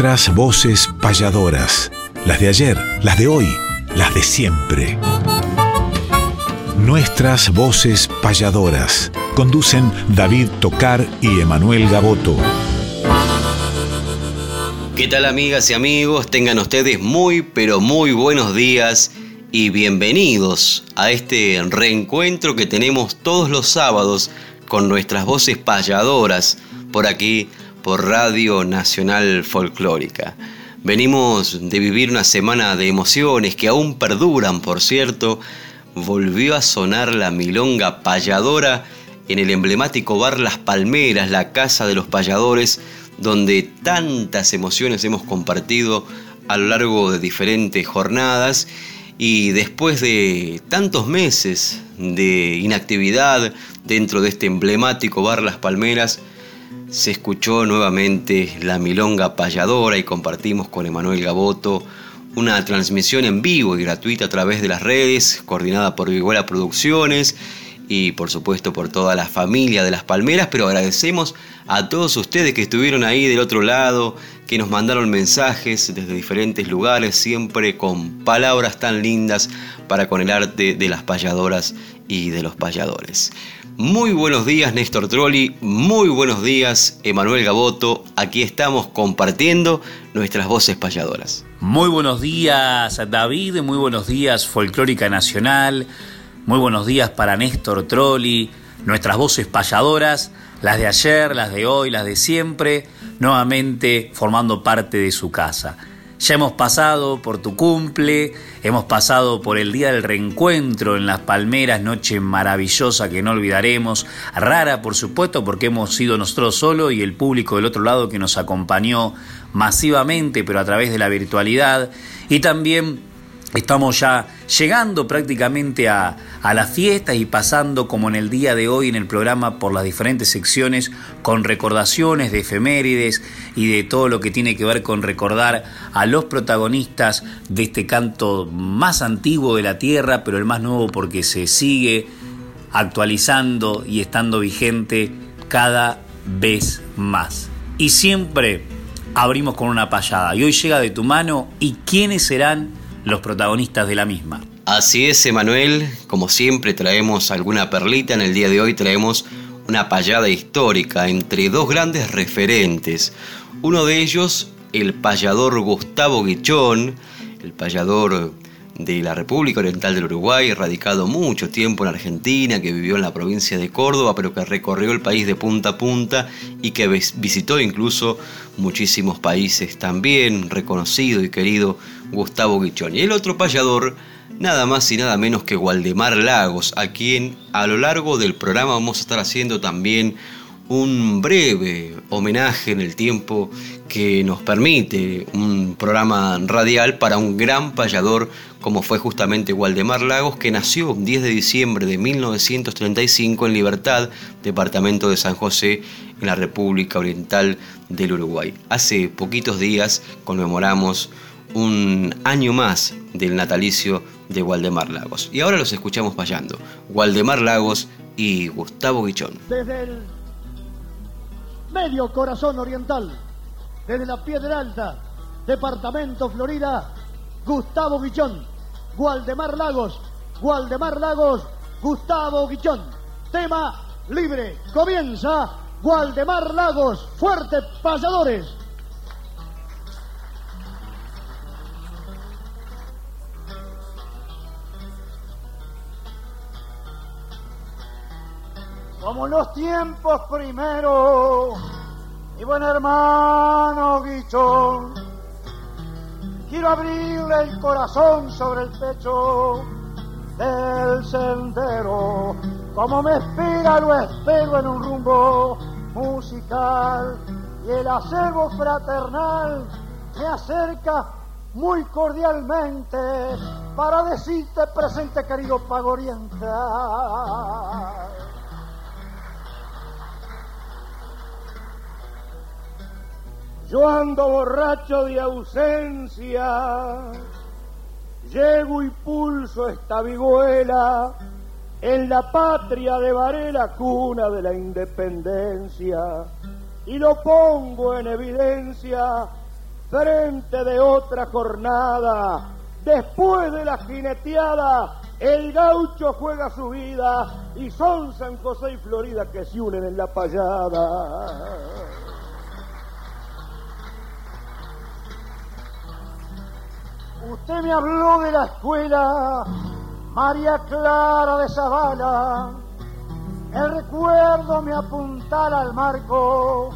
Nuestras voces payadoras, las de ayer, las de hoy, las de siempre. Nuestras voces payadoras. Conducen David Tocar y Emanuel Gaboto. ¿Qué tal amigas y amigos? Tengan ustedes muy pero muy buenos días y bienvenidos a este reencuentro que tenemos todos los sábados con nuestras voces payadoras por aquí por Radio Nacional Folclórica. Venimos de vivir una semana de emociones que aún perduran, por cierto. Volvió a sonar la milonga payadora en el emblemático bar Las Palmeras, la casa de los payadores, donde tantas emociones hemos compartido a lo largo de diferentes jornadas y después de tantos meses de inactividad dentro de este emblemático bar Las Palmeras, se escuchó nuevamente la milonga payadora y compartimos con Emanuel Gaboto una transmisión en vivo y gratuita a través de las redes, coordinada por Viguela Producciones y por supuesto por toda la familia de las Palmeras, pero agradecemos a todos ustedes que estuvieron ahí del otro lado, que nos mandaron mensajes desde diferentes lugares, siempre con palabras tan lindas para con el arte de las payadoras y de los payadores. Muy buenos días Néstor Trolli, muy buenos días Emanuel Gaboto, aquí estamos compartiendo nuestras voces payadoras. Muy buenos días David, muy buenos días Folclórica Nacional, muy buenos días para Néstor Trolli, nuestras voces payadoras, las de ayer, las de hoy, las de siempre, nuevamente formando parte de su casa. Ya hemos pasado por tu cumple, hemos pasado por el día del reencuentro en Las Palmeras, noche maravillosa que no olvidaremos, rara por supuesto porque hemos sido nosotros solos y el público del otro lado que nos acompañó masivamente pero a través de la virtualidad y también Estamos ya llegando prácticamente a, a las fiestas y pasando como en el día de hoy en el programa por las diferentes secciones con recordaciones de efemérides y de todo lo que tiene que ver con recordar a los protagonistas de este canto más antiguo de la tierra, pero el más nuevo porque se sigue actualizando y estando vigente cada vez más. Y siempre abrimos con una payada. Y hoy llega de tu mano y quiénes serán los protagonistas de la misma. Así es, Emanuel. Como siempre traemos alguna perlita. En el día de hoy traemos una payada histórica entre dos grandes referentes. Uno de ellos, el payador Gustavo Guichón, el payador de la República Oriental del Uruguay, radicado mucho tiempo en Argentina, que vivió en la provincia de Córdoba, pero que recorrió el país de punta a punta y que visitó incluso muchísimos países también, reconocido y querido Gustavo Guichón. Y el otro payador, nada más y nada menos que Waldemar Lagos, a quien a lo largo del programa vamos a estar haciendo también un breve homenaje en el tiempo que nos permite un programa radial para un gran payador como fue justamente Waldemar Lagos, que nació 10 de diciembre de 1935 en Libertad, departamento de San José, en la República Oriental del Uruguay. Hace poquitos días conmemoramos un año más del natalicio de Waldemar Lagos. Y ahora los escuchamos payando. Waldemar Lagos y Gustavo Guichón. Desde el medio corazón oriental, desde la Piedra Alta, departamento Florida, Gustavo Guichón. Waldemar Lagos, Waldemar Lagos, Gustavo Guichón. Tema libre. Comienza Waldemar Lagos, fuertes payadores. Como en los tiempos primeros, mi buen hermano Guichón, quiero abrirle el corazón sobre el pecho del sendero. Como me espera, lo espero en un rumbo musical y el acebo fraternal me acerca muy cordialmente para decirte presente querido Pago Oriental. Yo ando borracho de ausencia, llego y pulso esta vihuela en la patria de Varela, cuna de la independencia, y lo pongo en evidencia frente de otra jornada. Después de la jineteada, el gaucho juega su vida y son San José y Florida que se unen en la payada. Usted me habló de la escuela María Clara de Zavala. El recuerdo me apuntala al marco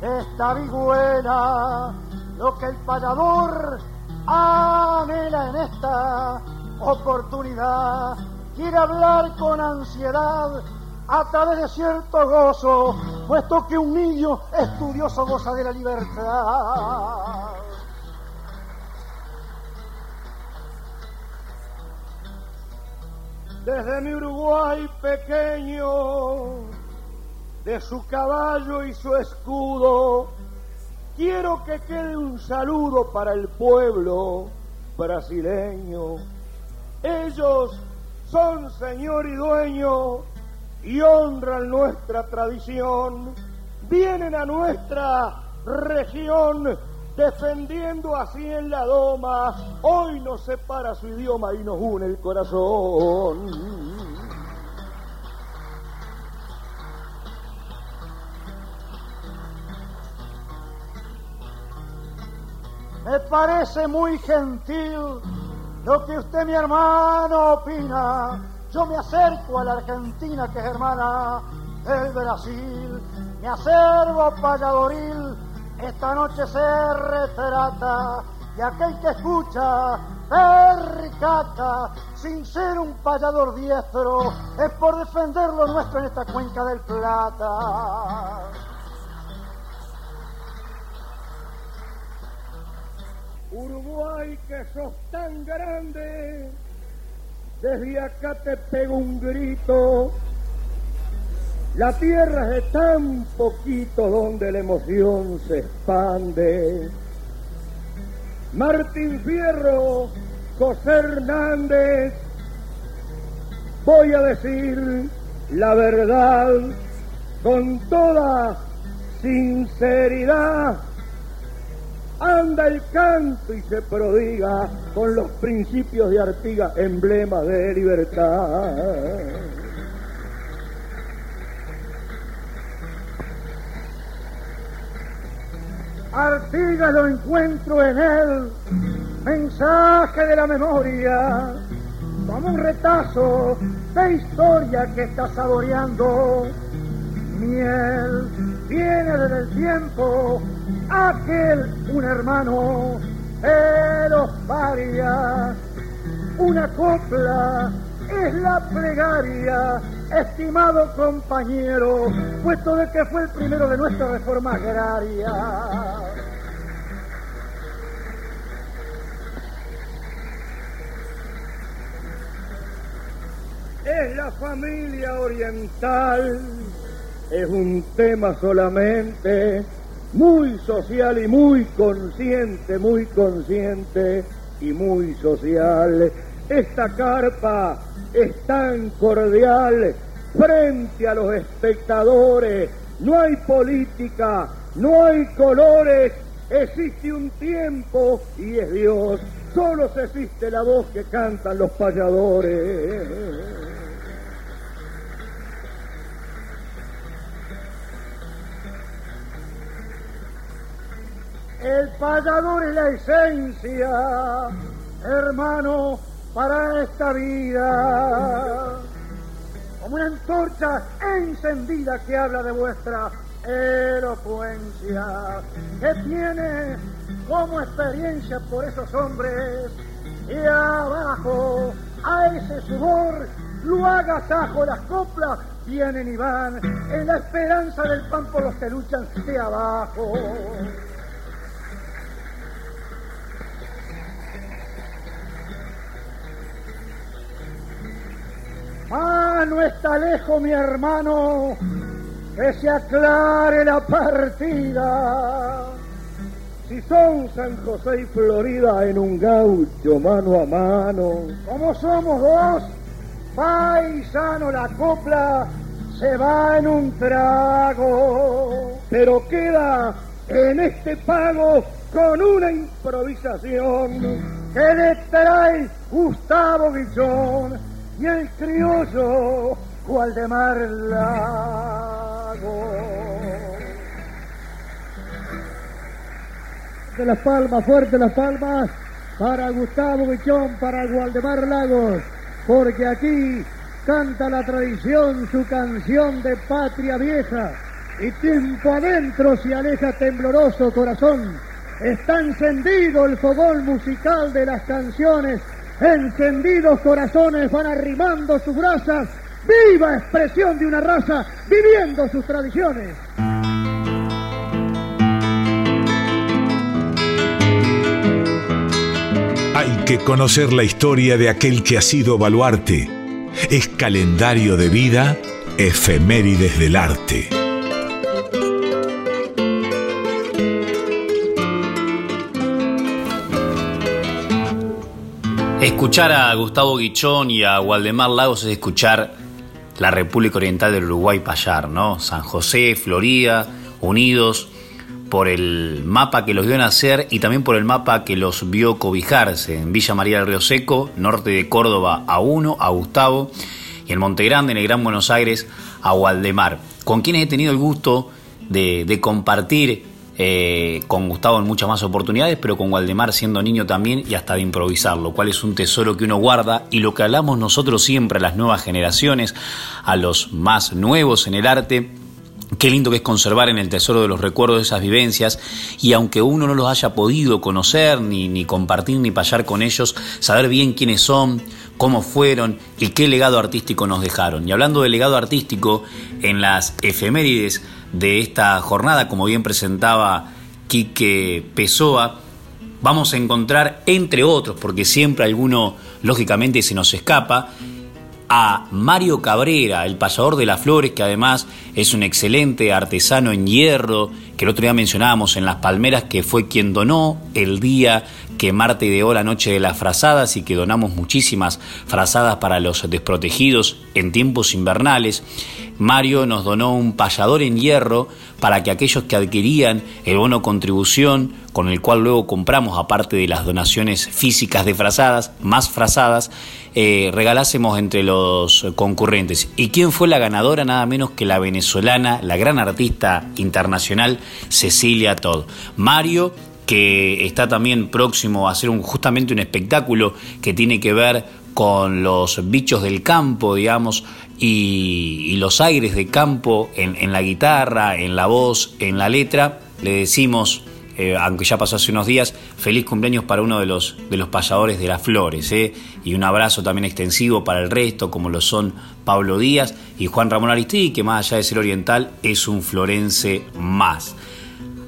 de esta vihuela. Lo que el payador anhela en esta oportunidad. Quiere hablar con ansiedad a través de cierto gozo, puesto que un niño estudioso goza de la libertad. Desde mi Uruguay pequeño, de su caballo y su escudo, quiero que quede un saludo para el pueblo brasileño. Ellos son señor y dueño y honran nuestra tradición. Vienen a nuestra región defendiendo así en la doma. Hoy nos separa su idioma y nos une el corazón. Me parece muy gentil lo que usted, mi hermano, opina. Yo me acerco a la Argentina, que es hermana del Brasil. Me acervo a Valladolid esta noche se retrata y aquel que escucha perricata sin ser un payador diestro es por defender lo nuestro en esta cuenca del Plata. Uruguay que sos tan grande, desde acá te pego un grito la tierra es tan poquito donde la emoción se expande. Martín Fierro, José Hernández, voy a decir la verdad con toda sinceridad. Anda el canto y se prodiga con los principios de Artiga, emblema de libertad. Artigas lo encuentro en él, mensaje de la memoria, como un retazo de historia que está saboreando. Miel viene desde el tiempo, aquel un hermano de los una copla es la plegaria estimado compañero, puesto de que fue el primero de nuestra reforma agraria. Es la familia oriental, es un tema solamente muy social y muy consciente, muy consciente y muy social. Esta carpa es tan cordial frente a los espectadores. No hay política, no hay colores, existe un tiempo y es Dios. Solo existe la voz que cantan los payadores. El payador es la esencia, hermano, para esta vida. Como una antorcha encendida que habla de vuestra elocuencia, que tiene como experiencia por esos hombres y abajo a ese sudor lo agasajo las coplas vienen y van en la esperanza del pan por los que luchan de abajo. Ah, no está lejos mi hermano, que se aclare la partida. Si son San José y Florida en un gaucho mano a mano, como somos dos, paisano la copla se va en un trago, pero queda en este pago con una improvisación que le trae Gustavo Guillón y el criollo Waldemar Lago. De las palmas, fuerte las palmas, para Gustavo Guillón, para Waldemar Lagos, porque aquí canta la tradición su canción de patria vieja y tiempo adentro se aleja tembloroso corazón. Está encendido el fogón musical de las canciones, encendidos corazones van arrimando sus brasas, viva expresión de una raza viviendo sus tradiciones. Hay que conocer la historia de aquel que ha sido baluarte. Es calendario de vida, efemérides del arte. Escuchar a Gustavo Guichón y a Waldemar Lagos es escuchar la República Oriental del Uruguay payar, ¿no? San José, Florida, unidos por el mapa que los vio nacer y también por el mapa que los vio cobijarse. En Villa María del Río Seco, norte de Córdoba, a uno, a Gustavo, y en Monte Grande, en el Gran Buenos Aires, a Waldemar, con quienes he tenido el gusto de, de compartir eh, con Gustavo en muchas más oportunidades, pero con Waldemar siendo niño también y hasta de improvisar, lo cual es un tesoro que uno guarda y lo que hablamos nosotros siempre a las nuevas generaciones, a los más nuevos en el arte. Qué lindo que es conservar en el tesoro de los recuerdos de esas vivencias y aunque uno no los haya podido conocer, ni, ni compartir, ni payar con ellos, saber bien quiénes son, cómo fueron y qué legado artístico nos dejaron. Y hablando de legado artístico, en las efemérides de esta jornada, como bien presentaba Quique Pessoa, vamos a encontrar, entre otros, porque siempre alguno lógicamente se nos escapa, a Mario Cabrera, el pasador de las flores, que además es un excelente artesano en hierro, que el otro día mencionábamos en Las Palmeras, que fue quien donó el día que Marte ideó la noche de las frazadas y que donamos muchísimas frazadas para los desprotegidos en tiempos invernales. Mario nos donó un payador en hierro para que aquellos que adquirían el bono contribución, con el cual luego compramos, aparte de las donaciones físicas de frazadas, más frazadas, eh, regalásemos entre los concurrentes. ¿Y quién fue la ganadora? Nada menos que la venezolana, la gran artista internacional Cecilia Todd. Mario que está también próximo a hacer justamente un espectáculo que tiene que ver con los bichos del campo, digamos, y, los aires de campo en, la guitarra, en la voz, en la letra. Le decimos, eh, aunque ya pasó hace unos días, feliz cumpleaños para uno de los, de los payadores de las flores, eh, y un abrazo también extensivo para el resto, como lo son Pablo Díaz y Juan Ramón Aristí, que más allá de ser oriental, es un florense más.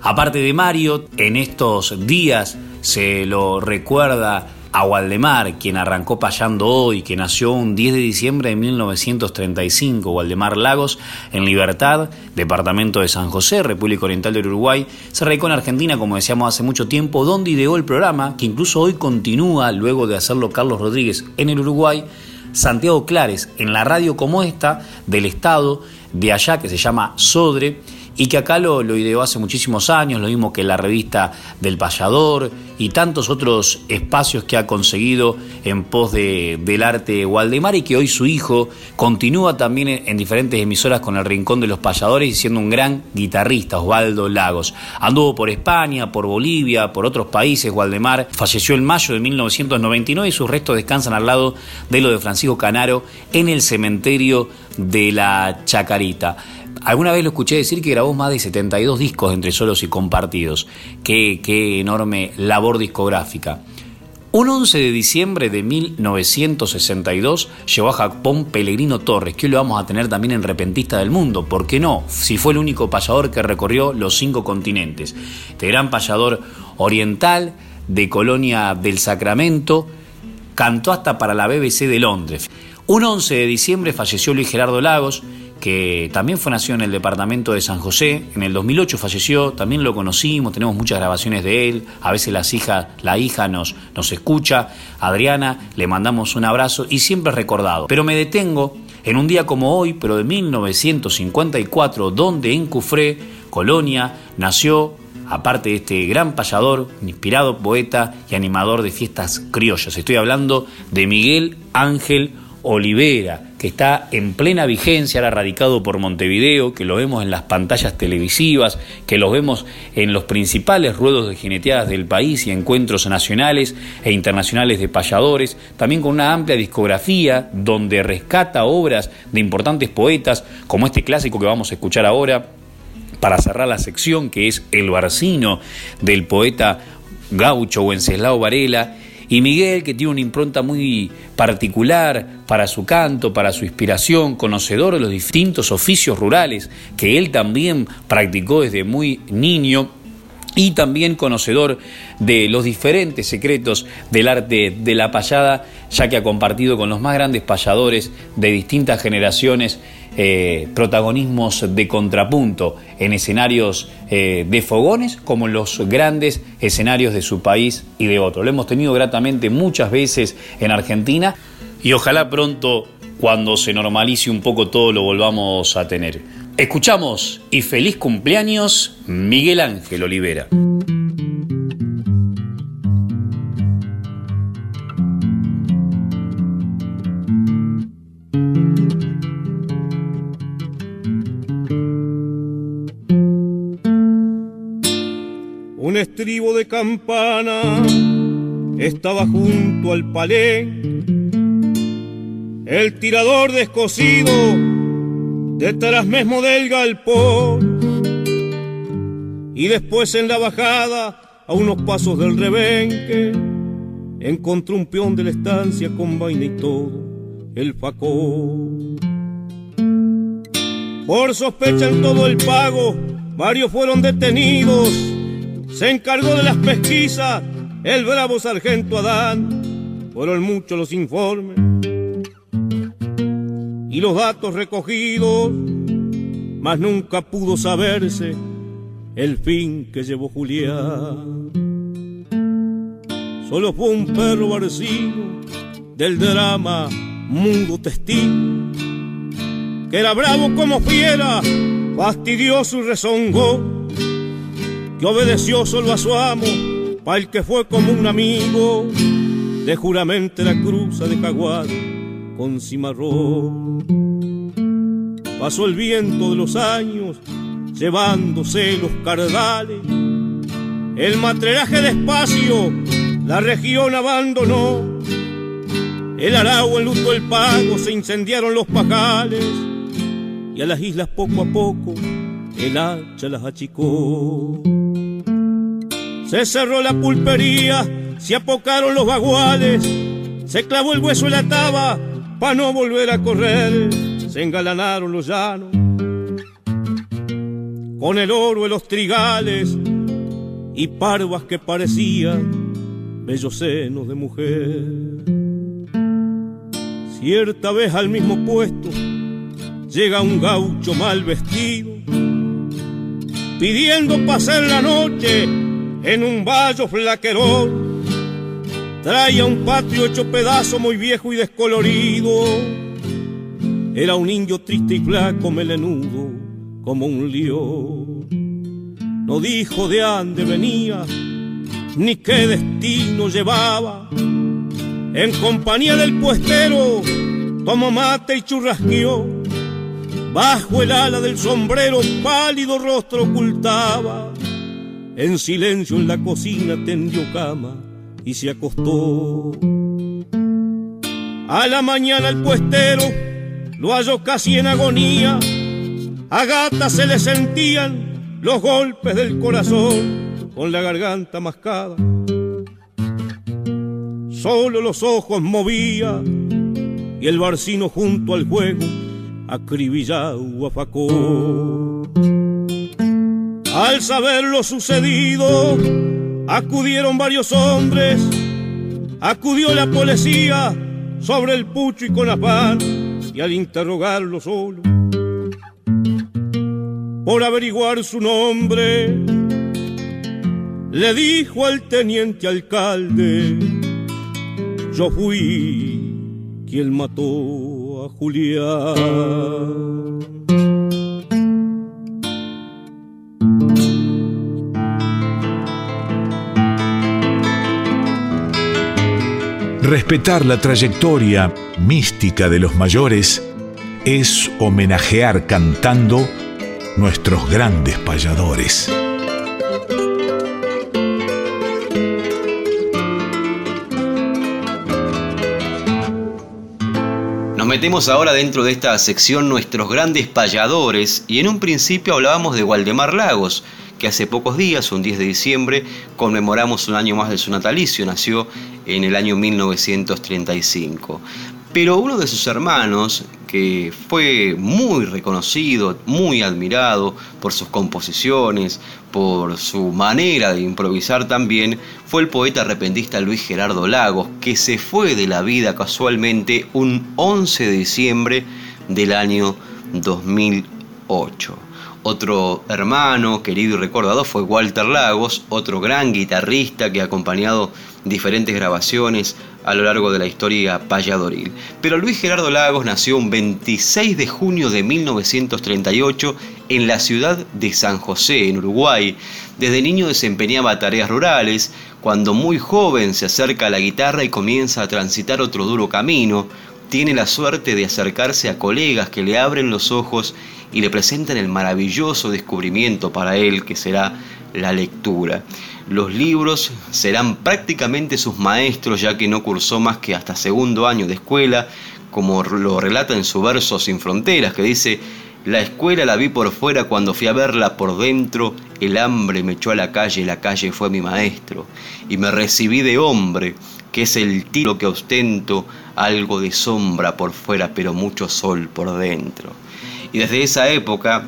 Aparte de Mario, en estos días se lo recuerda a Waldemar, quien arrancó payando hoy, que nació un 10 de diciembre de 1935, Waldemar Lagos, en Libertad, departamento de San José, República Oriental del Uruguay, se radicó en Argentina, como decíamos hace mucho tiempo, donde ideó el programa, que incluso hoy continúa, luego de hacerlo Carlos Rodríguez en el Uruguay, Santiago Clares, en la radio como esta, del estado de allá, que se llama Sodre, y que acá lo, ideó hace muchísimos años, lo mismo que la revista del payador y tantos otros espacios que ha conseguido en pos de, del arte Waldemar y que hoy su hijo continúa también en, diferentes emisoras con el Rincón de los Payadores y siendo un gran guitarrista, Osvaldo Lagos. Anduvo por España, por Bolivia, por otros países, Waldemar falleció en mayo de 1999 y sus restos descansan al lado de lo de Francisco Canaro en el cementerio de la Chacarita. Alguna vez lo escuché decir que grabó más de 72 discos entre solos y compartidos. Qué, qué enorme labor discográfica. Un 11 de diciembre de 1962 llegó a Japón Pellegrino Torres, que hoy lo vamos a tener también en Repentista del Mundo. ¿Por qué no? Si fue el único payador que recorrió los cinco continentes. Este gran payador oriental de Colonia del Sacramento cantó hasta para la BBC de Londres. Un 11 de diciembre falleció Luis Gerardo Lagos, que también fue nacido en el departamento de San José. En el 2008 falleció, también lo conocimos, tenemos muchas grabaciones de él. A veces las hijas, la hija nos, nos escucha. Adriana, le mandamos un abrazo y siempre recordado. Pero me detengo en un día como hoy, pero de 1954, donde en Cufré, Colonia, nació, aparte de este gran payador, inspirado poeta y animador de fiestas criollas. Estoy hablando de Miguel Ángel Olivera, que está en plena vigencia, ahora radicado por Montevideo, que lo vemos en las pantallas televisivas, que lo vemos en los principales ruedos de jineteadas del país y encuentros nacionales e internacionales de payadores, también con una amplia discografía donde rescata obras de importantes poetas, como este clásico que vamos a escuchar ahora, para cerrar la sección, que es El Barcino del poeta gaucho Wenceslao Varela, y Miguel, que tiene una impronta muy particular para su canto, para su inspiración, conocedor de los distintos oficios rurales que él también practicó desde muy niño y también conocedor de los diferentes secretos del arte de la payada, ya que ha compartido con los más grandes payadores de distintas generaciones eh, protagonismos de contrapunto en escenarios eh, de fogones como en los grandes escenarios de su país y de otro. Lo hemos tenido gratamente muchas veces en Argentina y ojalá pronto, cuando se normalice un poco todo, lo volvamos a tener. Escuchamos y feliz cumpleaños Miguel Ángel Olivera. Estribo de campana estaba junto al palé. El tirador descosido detrás mismo del galpón. Y después en la bajada, a unos pasos del rebenque, encontró un peón de la estancia con vaina y todo, el facón. Por sospecha en todo el pago, varios fueron detenidos se encargó de las pesquisas el bravo sargento Adán. Fueron muchos los informes y los datos recogidos, mas nunca pudo saberse el fin que llevó Julián. Solo fue un perro barcino del drama mudo testigo, que era bravo como fiera, fastidioso y rezongó que obedeció solo a su amo, pa' el que fue como un amigo, de juramente la cruza de Caguar con cimarrón. Pasó el viento de los años, llevándose los cardales, el matreraje despacio, la región abandonó, el arao enlutó el pago, se incendiaron los pajales, y a las islas poco a poco el hacha las achicó. Se cerró la pulpería, se apocaron los baguales, se clavó el hueso en la taba pa' no volver a correr, se engalanaron los llanos con el oro de los trigales y parvas que parecían bellos senos de mujer. Cierta vez al mismo puesto llega un gaucho mal vestido, pidiendo pasar la noche en un vallo flaquerón. Traía un patio hecho pedazo muy viejo y descolorido. Era un indio triste y flaco, melenudo, como un león. No dijo de dónde venía, ni qué destino llevaba. En compañía del puestero, tomó mate y churrasqueó. Bajo el ala del sombrero, pálido rostro ocultaba en silencio en la cocina tendió cama y se acostó. A la mañana el puestero lo halló casi en agonía. A gata se le sentían los golpes del corazón con la garganta mascada. Solo los ojos movía y el barcino junto al juego acribillado afacó. Al saber lo sucedido, acudieron varios hombres, acudió la policía sobre el pucho y con afán, y al interrogarlo solo, por averiguar su nombre, le dijo al teniente alcalde, yo fui quien mató a Julián. Respetar la trayectoria mística de los mayores es homenajear cantando nuestros grandes payadores. Nos metemos ahora dentro de esta sección nuestros grandes payadores y en un principio hablábamos de Waldemar Lagos, que hace pocos días, un 10 de diciembre, conmemoramos un año más de su natalicio, nació en el año 1935. Pero uno de sus hermanos, que fue muy reconocido, muy admirado por sus composiciones, por su manera de improvisar también, fue el poeta repentista Luis Gerardo Lagos, que se fue de la vida casualmente un 11 de diciembre del año 2008. Otro hermano querido y recordado fue Walter Lagos, otro gran guitarrista que ha acompañado diferentes grabaciones a lo largo de la historia payadoril. Pero Luis Gerardo Lagos nació un 26 de junio de 1938 en la ciudad de San José, en Uruguay. Desde niño desempeñaba tareas rurales, cuando muy joven se acerca a la guitarra y comienza a transitar otro duro camino, tiene la suerte de acercarse a colegas que le abren los ojos y le presentan el maravilloso descubrimiento para él que será la lectura. Los libros serán prácticamente sus maestros ya que no cursó más que hasta segundo año de escuela, como lo relata en su verso Sin Fronteras, que dice, la escuela la vi por fuera cuando fui a verla por dentro, el hambre me echó a la calle, la calle fue mi maestro, y me recibí de hombre, que es el tiro que ostento, algo de sombra por fuera, pero mucho sol por dentro. Y desde esa época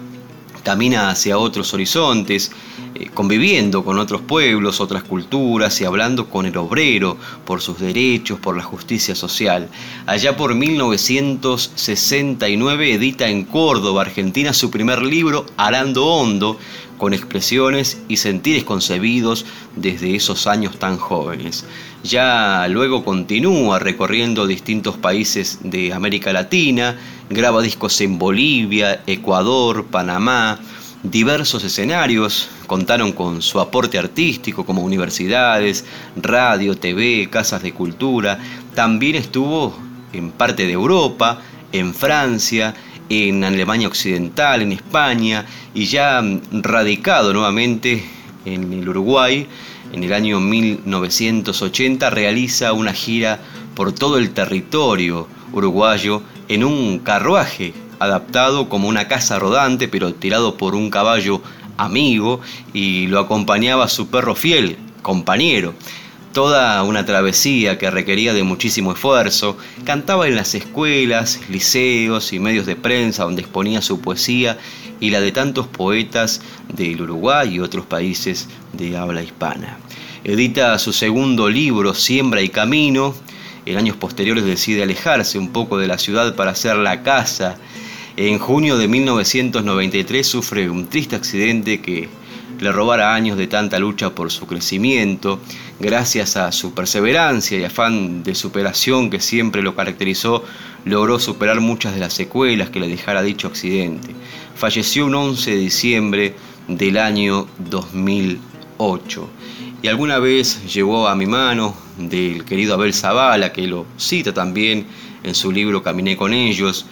camina hacia otros horizontes, eh, conviviendo con otros pueblos, otras culturas y hablando con el obrero por sus derechos, por la justicia social. Allá por 1969 edita en Córdoba, Argentina, su primer libro, Arando Hondo, con expresiones y sentires concebidos desde esos años tan jóvenes. Ya luego continúa recorriendo distintos países de América Latina, graba discos en Bolivia, Ecuador, Panamá, diversos escenarios contaron con su aporte artístico como universidades, radio, TV, casas de cultura. También estuvo en parte de Europa, en Francia, en Alemania Occidental, en España y ya radicado nuevamente en el Uruguay, en el año 1980 realiza una gira por todo el territorio uruguayo en un carruaje adaptado como una casa rodante pero tirado por un caballo amigo y lo acompañaba su perro fiel, compañero toda una travesía que requería de muchísimo esfuerzo, cantaba en las escuelas, liceos y medios de prensa donde exponía su poesía y la de tantos poetas del Uruguay y otros países de habla hispana. Edita su segundo libro, Siembra y Camino. En años posteriores decide alejarse un poco de la ciudad para hacer la casa. En junio de 1993 sufre un triste accidente que le robara años de tanta lucha por su crecimiento, gracias a su perseverancia y afán de superación que siempre lo caracterizó, logró superar muchas de las secuelas que le dejara dicho accidente. Falleció un 11 de diciembre del año 2008 y alguna vez llegó a mi mano del querido Abel Zavala, que lo cita también en su libro Caminé con ellos,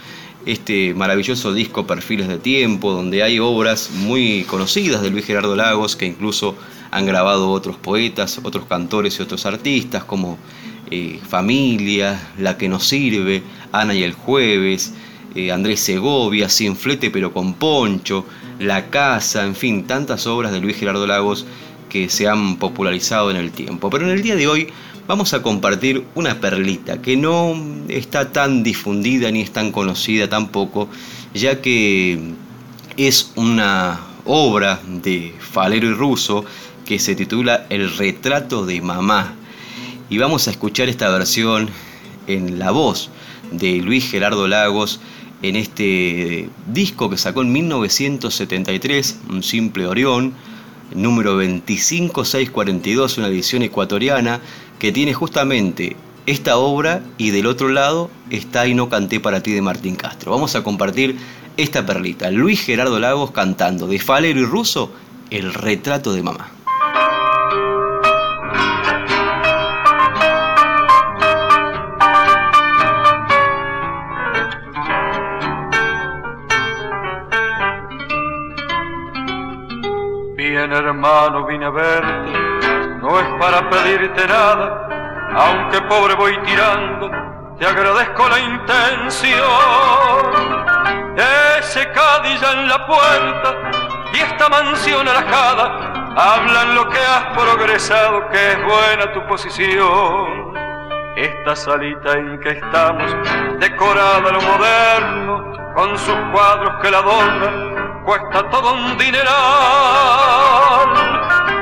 este maravilloso disco Perfiles de Tiempo, donde hay obras muy conocidas de Luis Gerardo Lagos, que incluso han grabado otros poetas, otros cantores y otros artistas, como eh, Familia, La que nos sirve, Ana y el Jueves, eh, Andrés Segovia, Sin flete pero con poncho, La Casa, en fin, tantas obras de Luis Gerardo Lagos que se han popularizado en el tiempo. Pero en el día de hoy vamos a compartir una perlita que no está tan difundida ni es tan conocida tampoco, ya que es una obra de Falero y Russo que se titula El retrato de mamá. Y vamos a escuchar esta versión en la voz de Luis Gerardo Lagos en este disco que sacó en 1973, un simple Orión, número 25642, una edición ecuatoriana que tiene justamente esta obra y del otro lado está Y no canté para ti de Martín Castro. Vamos a compartir esta perlita. Luis Gerardo Lagos cantando de Falero y Russo el retrato de mamá. Bien hermano, vine a verte, no es para pedirte nada, aunque pobre voy tirando, te agradezco la intención. Ese cadilla en la puerta y esta mansión alajada hablan lo que has progresado, que es buena tu posición. Esta salita en que estamos, decorada a lo moderno, con sus cuadros que la adornan, cuesta todo un dineral.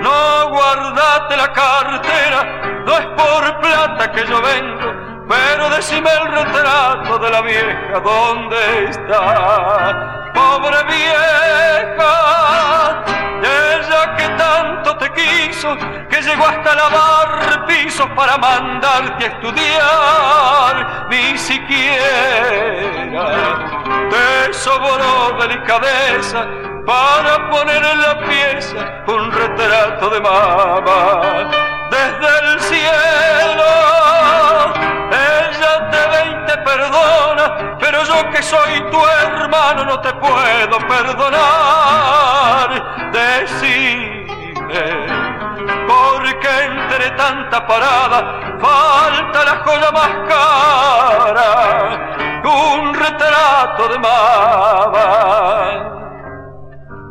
No guardate la cartera, no es por plata que yo vengo, pero decime el retrato de la vieja, ¿dónde está? Pobre vieja, ella que tanto te quiso, que llegó hasta lavar pisos para mandarte a estudiar, ni siquiera te sobró delicadeza para poner en la pieza un retrato de mamá. Desde el cielo, ella te ve y te perdona, pero yo que soy tu hermano no te puedo perdonar. Decime, porque entre tanta parada falta la joya más cara, un retrato de mamá.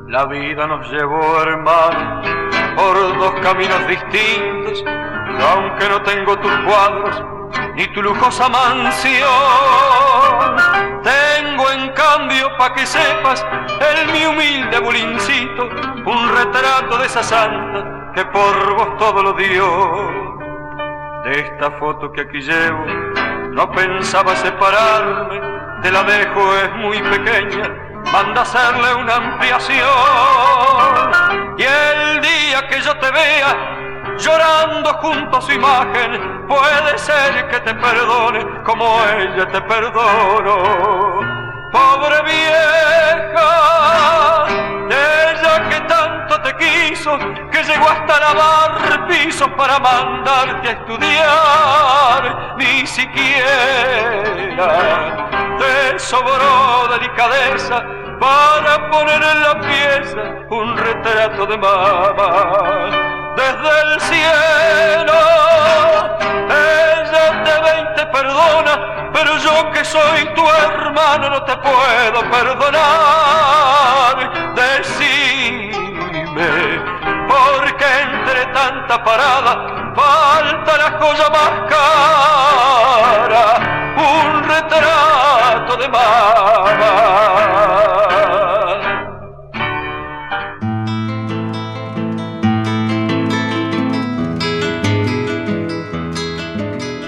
La vida nos llevó, hermano, por dos caminos distintos. Y aunque no tengo tus cuadros ni tu lujosa mansión, tengo en cambio, pa' que sepas, el mi humilde bulincito, un retrato de esa santa que por vos todo lo dio. De esta foto que aquí llevo, no pensaba separarme, te la dejo, es muy pequeña manda hacerle una ampliación. Y el día que yo te vea llorando junto a su imagen, puede ser que te perdone como ella te perdonó. Pobre vieja, ella que tanto te quiso, que llegó hasta lavar pisos para mandarte a estudiar, ni siquiera te sobró delicadeza para poner en la pieza un retrato de mamá. Desde el cielo, pero yo que soy tu hermano no te puedo perdonar. Decime, porque entre tanta parada falta la joya más cara, un retrato de mamá.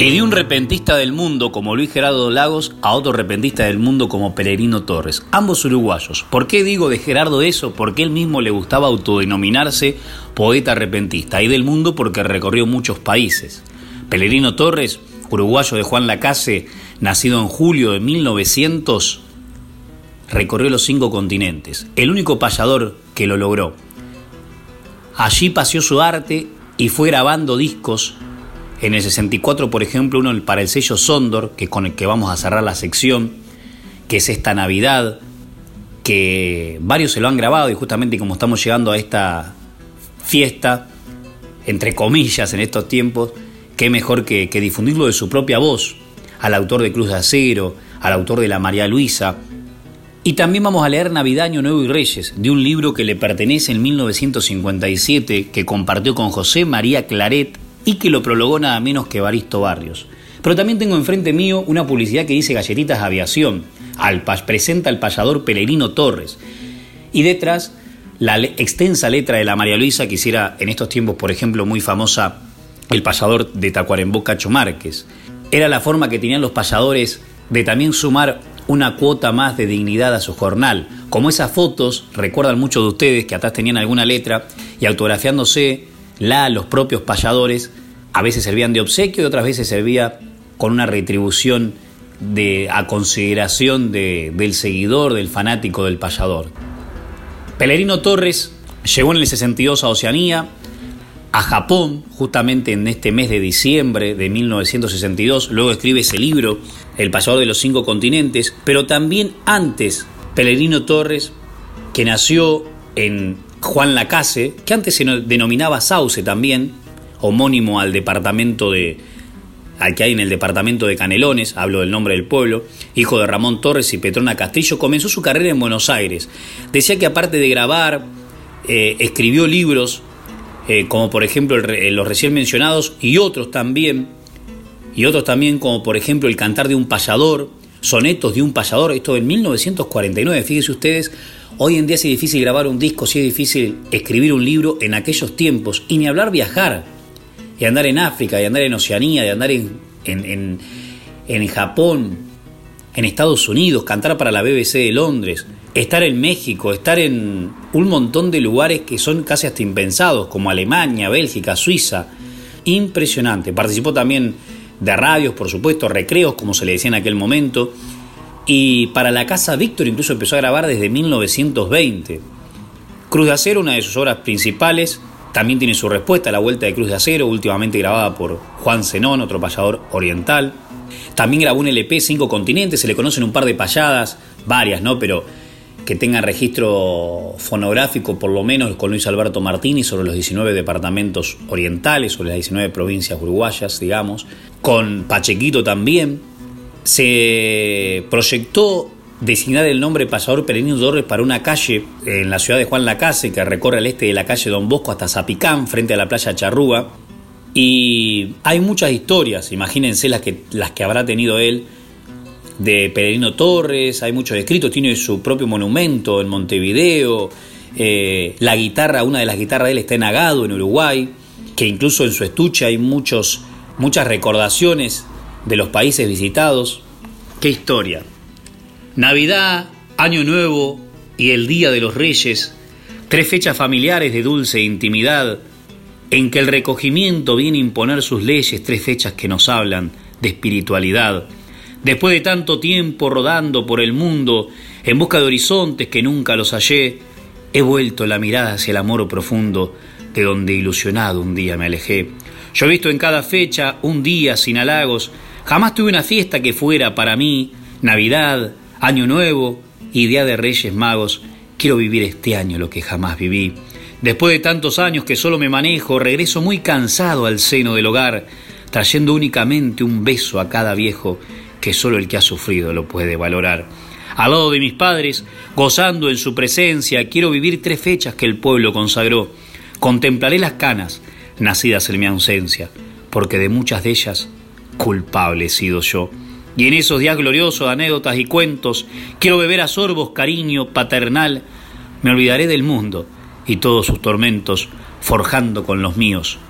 Y de un repentista del mundo como Luis Gerardo Lagos a otro repentista del mundo como Peregrino Torres, ambos uruguayos. ¿Por qué digo de Gerardo eso? Porque él mismo le gustaba autodenominarse poeta repentista y del mundo porque recorrió muchos países. Peregrino Torres, uruguayo de Juan Lacase, nacido en julio de 1900, recorrió los cinco continentes, el único payador que lo logró. Allí paseó su arte y fue grabando discos en el 64, por ejemplo, uno para el sello Sondor, que con el que vamos a cerrar la sección, que es esta Navidad, que varios se lo han grabado y justamente como estamos llegando a esta fiesta, entre comillas en estos tiempos, qué mejor que, difundirlo de su propia voz, al autor de Cruz de Acero, al autor de La María Luisa. Y también vamos a leer Navidaño Nuevo y Reyes, de un libro que le pertenece en 1957, que compartió con José María Claret y que lo prologó nada menos que Baristo Barrios. Pero también tengo enfrente mío una publicidad que dice Galletitas Aviación, Alpas presenta al payador Peregrino Torres. Y detrás la extensa letra de la María Luisa, que hiciera en estos tiempos, por ejemplo, muy famosa el payador de Tacuarembó Cacho Márquez. Era la forma que tenían los payadores de también sumar una cuota más de dignidad a su jornal. Como esas fotos, recuerdan muchos de ustedes que atrás tenían alguna letra y autografiándose la los propios payadores, a veces servían de obsequio y otras veces servía con una retribución de, a consideración del seguidor, del fanático del payador. Pelerino Torres llegó en el 62 a Oceanía, a Japón, justamente en este mes de diciembre de 1962. Luego escribe ese libro, El payador de los cinco continentes, pero también antes, Pelerino Torres, que nació en Juan Lacase, que antes se denominaba Sauce también, homónimo al departamento de, al que hay en el departamento de Canelones, hablo del nombre del pueblo, hijo de Ramón Torres y Petrona Castillo, comenzó su carrera en Buenos Aires. Decía que aparte de grabar, eh, escribió libros, eh, como por ejemplo eh, los recién mencionados, y otros también, y otros también como por ejemplo El cantar de un payador, sonetos de un payador, esto en 1949, fíjense ustedes, hoy en día es difícil grabar un disco, si es difícil escribir un libro en aquellos tiempos, y ni hablar viajar y andar en África, y andar en Oceanía, y andar en, en, en, Japón, en Estados Unidos, cantar para la BBC de Londres, estar en México, estar en un montón de lugares que son casi hasta impensados, como Alemania, Bélgica, Suiza. Impresionante. Participó también de radios, por supuesto, recreos, como se le decía en aquel momento. Y para la Casa Víctor incluso empezó a grabar desde 1920. Cruz de Acero, una de sus obras principales, también tiene su respuesta, La Vuelta de Cruz de Acero, últimamente grabada por Juan Zenón, otro payador oriental. También grabó un LP Cinco Continentes, se le conocen un par de payadas, varias, ¿no? Pero que tengan registro fonográfico, por lo menos con Luis Alberto Martini, sobre los 19 departamentos orientales, sobre las 19 provincias uruguayas, digamos. Con Pachequito también. Se proyectó designar el nombre Pasador Perenino Torres para una calle en la ciudad de Juan Lacase que recorre el este de la calle Don Bosco hasta Zapicán, frente a la playa Charrúa. Y hay muchas historias, imagínense las que, las que habrá tenido él de Peregrino Torres, hay muchos escritos, tiene su propio monumento en Montevideo, eh, la guitarra, una de las guitarras de él está en Agado, en Uruguay, que incluso en su estuche hay muchos, muchas recordaciones de los países visitados. ¡Qué historia! Navidad, Año Nuevo y el Día de los Reyes, tres fechas familiares de dulce intimidad, en que el recogimiento viene a imponer sus leyes, tres fechas que nos hablan de espiritualidad. Después de tanto tiempo rodando por el mundo, en busca de horizontes que nunca los hallé, he vuelto la mirada hacia el amor profundo, de donde ilusionado un día me alejé. Yo he visto en cada fecha un día sin halagos, jamás tuve una fiesta que fuera para mí Navidad, Año Nuevo y Día de Reyes Magos, quiero vivir este año lo que jamás viví. Después de tantos años que solo me manejo, regreso muy cansado al seno del hogar, trayendo únicamente un beso a cada viejo que solo el que ha sufrido lo puede valorar. Al lado de mis padres, gozando en su presencia, quiero vivir tres fechas que el pueblo consagró. Contemplaré las canas, nacidas en mi ausencia, porque de muchas de ellas culpable he sido yo. Y en esos días gloriosos, anécdotas y cuentos, quiero beber a sorbos cariño paternal. Me olvidaré del mundo y todos sus tormentos, forjando con los míos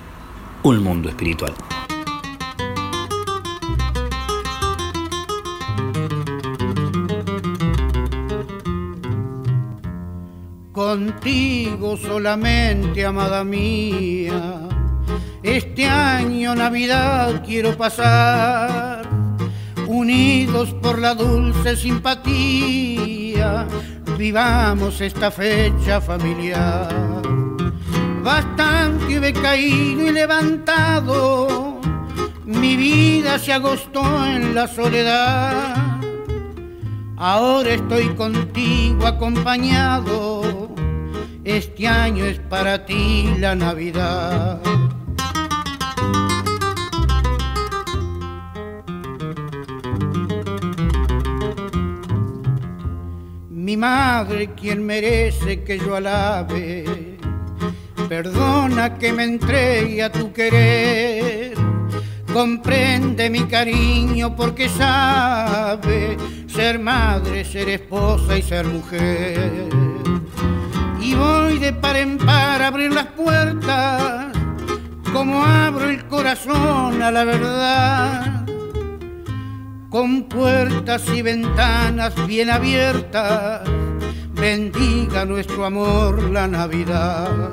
un mundo espiritual. Contigo solamente, amada mía, este año Navidad quiero pasar unidos por la dulce simpatía, vivamos esta fecha familiar. Bastante he caído y levantado, mi vida se agostó en la soledad. Ahora estoy contigo acompañado, este año es para ti la Navidad. Mi madre quien merece que yo alabe. Perdona que me entregue a tu querer, comprende mi cariño porque sabe ser madre, ser esposa y ser mujer. Y voy de par en par a abrir las puertas como abro el corazón a la verdad, con puertas y ventanas bien abiertas, bendiga nuestro amor la Navidad.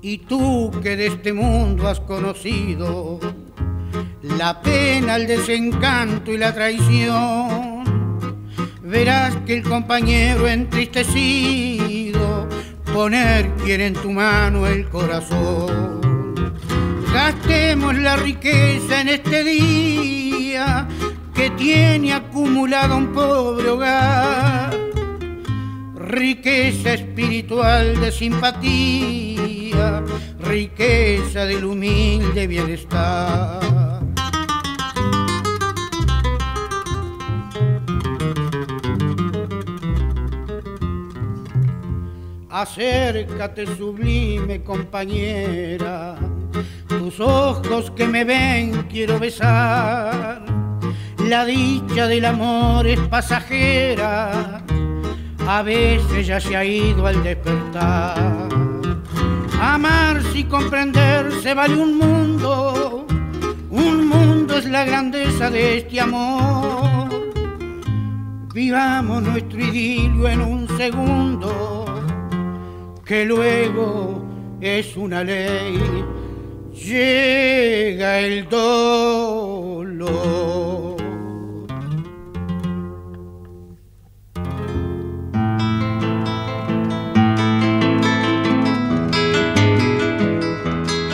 Y tú que de este mundo has conocido la pena, el desencanto y la traición, verás que el compañero entristecido poner quiere en tu mano el corazón. Gastemos la riqueza en este día que tiene acumulado un pobre hogar. Riqueza espiritual de simpatía, riqueza del humilde bienestar. Acércate sublime compañera, tus ojos que me ven quiero besar. La dicha del amor es pasajera, a veces ya se ha ido al despertar. Amarse y comprenderse vale un mundo, un mundo es la grandeza de este amor. Vivamos nuestro idilio en un segundo que luego es una ley, llega el dolor.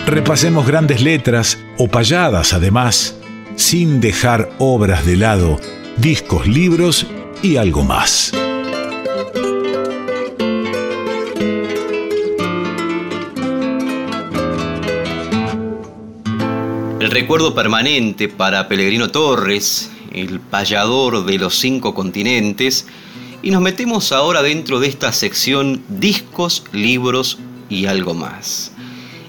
Repasemos grandes letras o payadas además, sin dejar obras de lado, discos, libros y algo más. El recuerdo permanente para Pellegrino Torres, el payador de los cinco continentes, y nos metemos ahora dentro de esta sección discos, libros y algo más.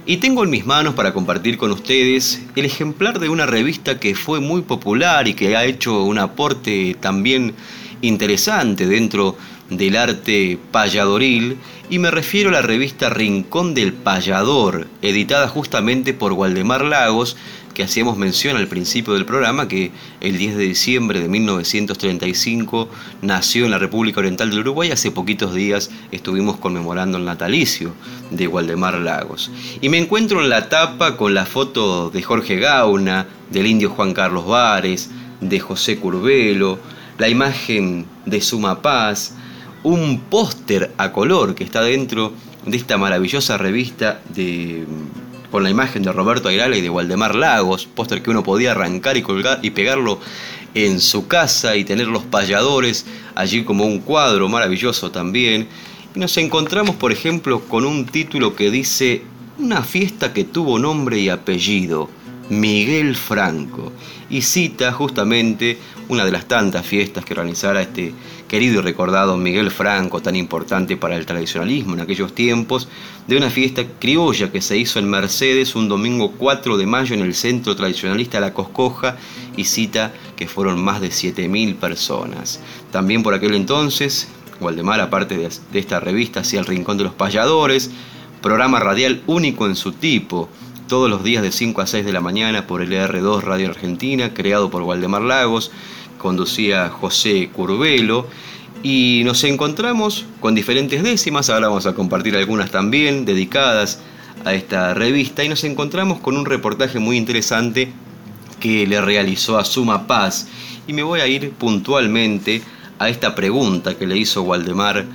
Y tengo en mis manos para compartir con ustedes el ejemplar de una revista que fue muy popular y que ha hecho un aporte también interesante dentro del arte payadoril y me refiero a la revista Rincón del Payador, editada justamente por Waldemar Lagos, que hacíamos mención al principio del programa, que el 10 de diciembre de 1935 nació en la República Oriental del Uruguay. Hace poquitos días estuvimos conmemorando el natalicio de Waldemar Lagos. Y me encuentro en la tapa con la foto de Jorge Gauna, del indio Juan Carlos Vares, de José Curvelo, la imagen de Suma Paz, un póster a color que está dentro de esta maravillosa revista de con la imagen de Roberto Ayrala y de Waldemar Lagos, póster que uno podía arrancar y colgar y pegarlo en su casa y tener los payadores allí como un cuadro maravilloso también. Y nos encontramos, por ejemplo, con un título que dice Una fiesta que tuvo nombre y apellido, Miguel Franco, y cita justamente una de las tantas fiestas que organizara este querido y recordado Miguel Franco, tan importante para el tradicionalismo en aquellos tiempos, de una fiesta criolla que se hizo en Mercedes un domingo 4 de mayo en el centro tradicionalista La Coscoja y cita que fueron más de 7.000 personas. También por aquel entonces, Waldemar, aparte de, esta revista, hacía El Rincón de los Payadores, programa radial único en su tipo, todos los días de 5 a 6 de la mañana por el R2 Radio Argentina, creado por Waldemar Lagos, conducía José Curvelo y nos encontramos con diferentes décimas, ahora vamos a compartir algunas también dedicadas a esta revista y nos encontramos con un reportaje muy interesante que le realizó a Suma Paz y me voy a ir puntualmente a esta pregunta que le hizo Waldemar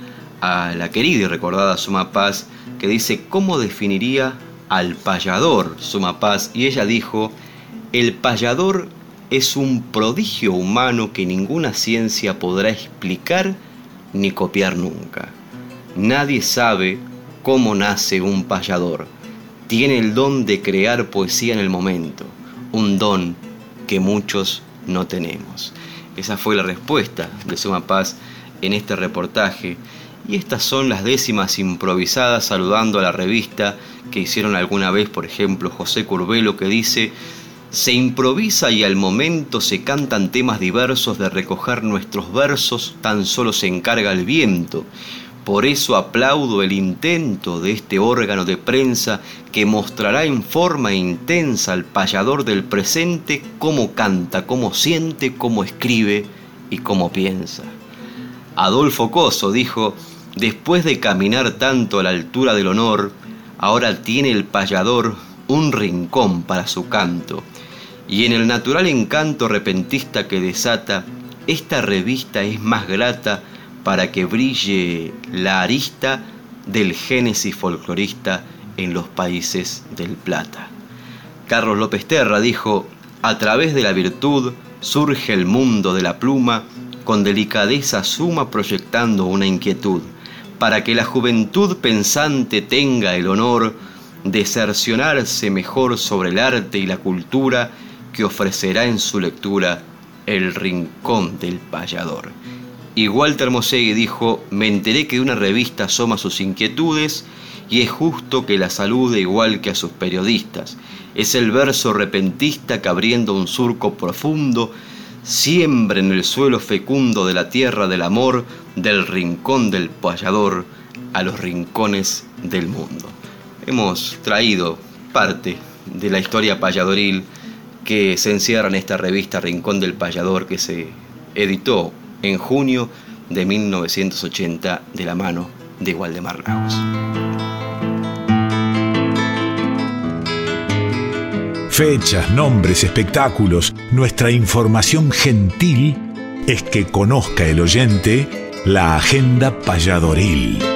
a la querida y recordada Suma Paz que dice ¿cómo definiría al payador Suma Paz? Y ella dijo, el payador es un prodigio humano que ninguna ciencia podrá explicar ni copiar nunca. Nadie sabe cómo nace un payador. Tiene el don de crear poesía en el momento, un don que muchos no tenemos. Esa fue la respuesta de Suma Paz en este reportaje. Y estas son las décimas improvisadas saludando a la revista que hicieron alguna vez, por ejemplo, José Curvelo, que dice, Se improvisa y al momento se cantan temas diversos de recoger nuestros versos, tan solo se encarga el viento. Por eso aplaudo el intento de este órgano de prensa que mostrará en forma intensa al payador del presente cómo canta, cómo siente, cómo escribe y cómo piensa. Adolfo Coso dijo, después de caminar tanto a la altura del honor, ahora tiene el payador un rincón para su canto y en el natural encanto repentista que desata, esta revista es más grata para que brille la arista del génesis folclorista en los países del Plata. Carlos López Terra dijo, a través de la virtud surge el mundo de la pluma con delicadeza suma proyectando una inquietud, para que la juventud pensante tenga el honor de cercionarse mejor sobre el arte y la cultura que ofrecerá en su lectura El Rincón del Payador. Y Walter Mosegui dijo, me enteré que una revista asoma sus inquietudes y es justo que la salude igual que a sus periodistas. Es el verso repentista que abriendo un surco profundo, siembra en el suelo fecundo de la tierra del amor, del rincón del payador a los rincones del mundo. Hemos traído parte de la historia payadoril que se encierra en esta revista Rincón del Payador que se editó en junio de 1980 de la mano de Waldemar Lagos. Fechas, nombres, espectáculos, nuestra información gentil es que conozca el oyente la agenda payadoril.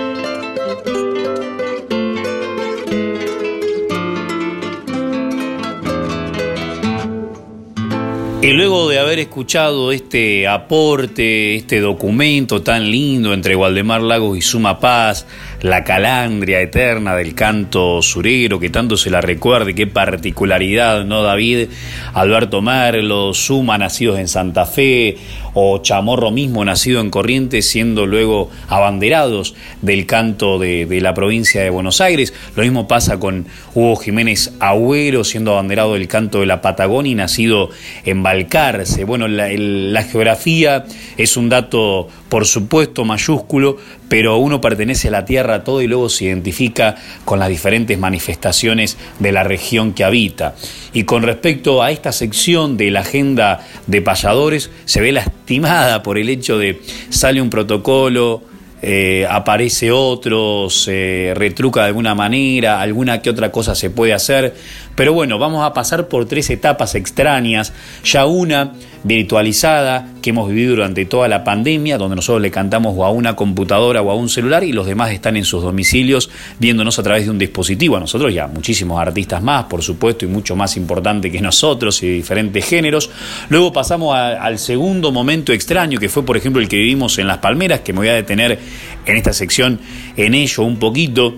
Y luego de haber escuchado este aporte, este documento tan lindo entre Waldemar Lagos y Suma Paz, la calandria eterna del canto surero, que tanto se la recuerde, qué particularidad, ¿no, David? Alberto Merlo, Suma, nacidos en Santa Fe, o Chamorro mismo, nacido en Corrientes, siendo luego abanderados del canto de, la provincia de Buenos Aires. Lo mismo pasa con Hugo Jiménez Agüero, siendo abanderado del canto de la Patagonia y nacido en Balcarce. Bueno, la, la geografía es un dato, por supuesto, mayúsculo, pero uno pertenece a la tierra todo y luego se identifica con las diferentes manifestaciones de la región que habita. Y con respecto a esta sección de la agenda de payadores, se ve lastimada por el hecho de sale un protocolo, eh, aparece otro, se retruca de alguna manera, alguna que otra cosa se puede hacer. Pero bueno, vamos a pasar por tres etapas extrañas. Ya una virtualizada que hemos vivido durante toda la pandemia, donde nosotros le cantamos a una computadora o a un celular y los demás están en sus domicilios viéndonos a través de un dispositivo. A nosotros ya muchísimos artistas más, por supuesto, y mucho más importante que nosotros y de diferentes géneros. Luego pasamos al segundo momento extraño, que fue por ejemplo el que vivimos en Las Palmeras, que me voy a detener en esta sección en ello un poquito,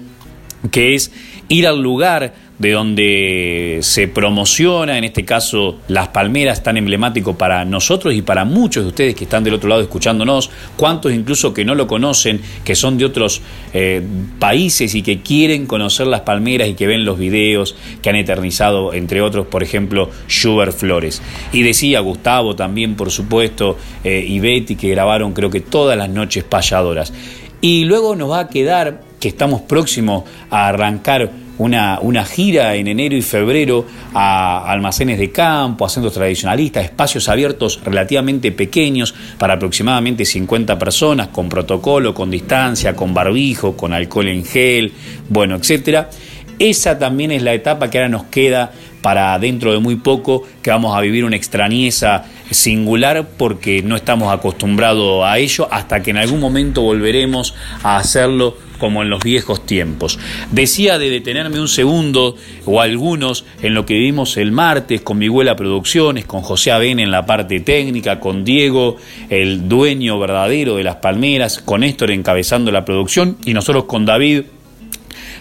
que es ir al lugar de donde se promociona, en este caso Las Palmeras, tan emblemático para nosotros y para muchos de ustedes que están del otro lado escuchándonos, cuantos incluso que no lo conocen, que son de otros eh, países y que quieren conocer Las Palmeras y que ven los videos que han eternizado, entre otros, por ejemplo, Schubert Flores. Y decía Gustavo también, por supuesto, eh, y Betty, que grabaron creo que todas las noches payadoras. Y luego nos va a quedar que estamos próximos a arrancar una, una, gira en enero y febrero a almacenes de campo, a tradicionalistas, espacios abiertos relativamente pequeños para aproximadamente 50 personas, con protocolo, con distancia, con barbijo, con alcohol en gel, bueno, etcétera. Esa también es la etapa que ahora nos queda para dentro de muy poco, que vamos a vivir una extrañeza singular porque no estamos acostumbrados a ello hasta que en algún momento volveremos a hacerlo como en los viejos tiempos. Decía de detenerme un segundo o algunos en lo que vimos el martes con Miguela Producciones, con José Aben en la parte técnica, con Diego, el dueño verdadero de las palmeras, con Néstor encabezando la producción y nosotros con David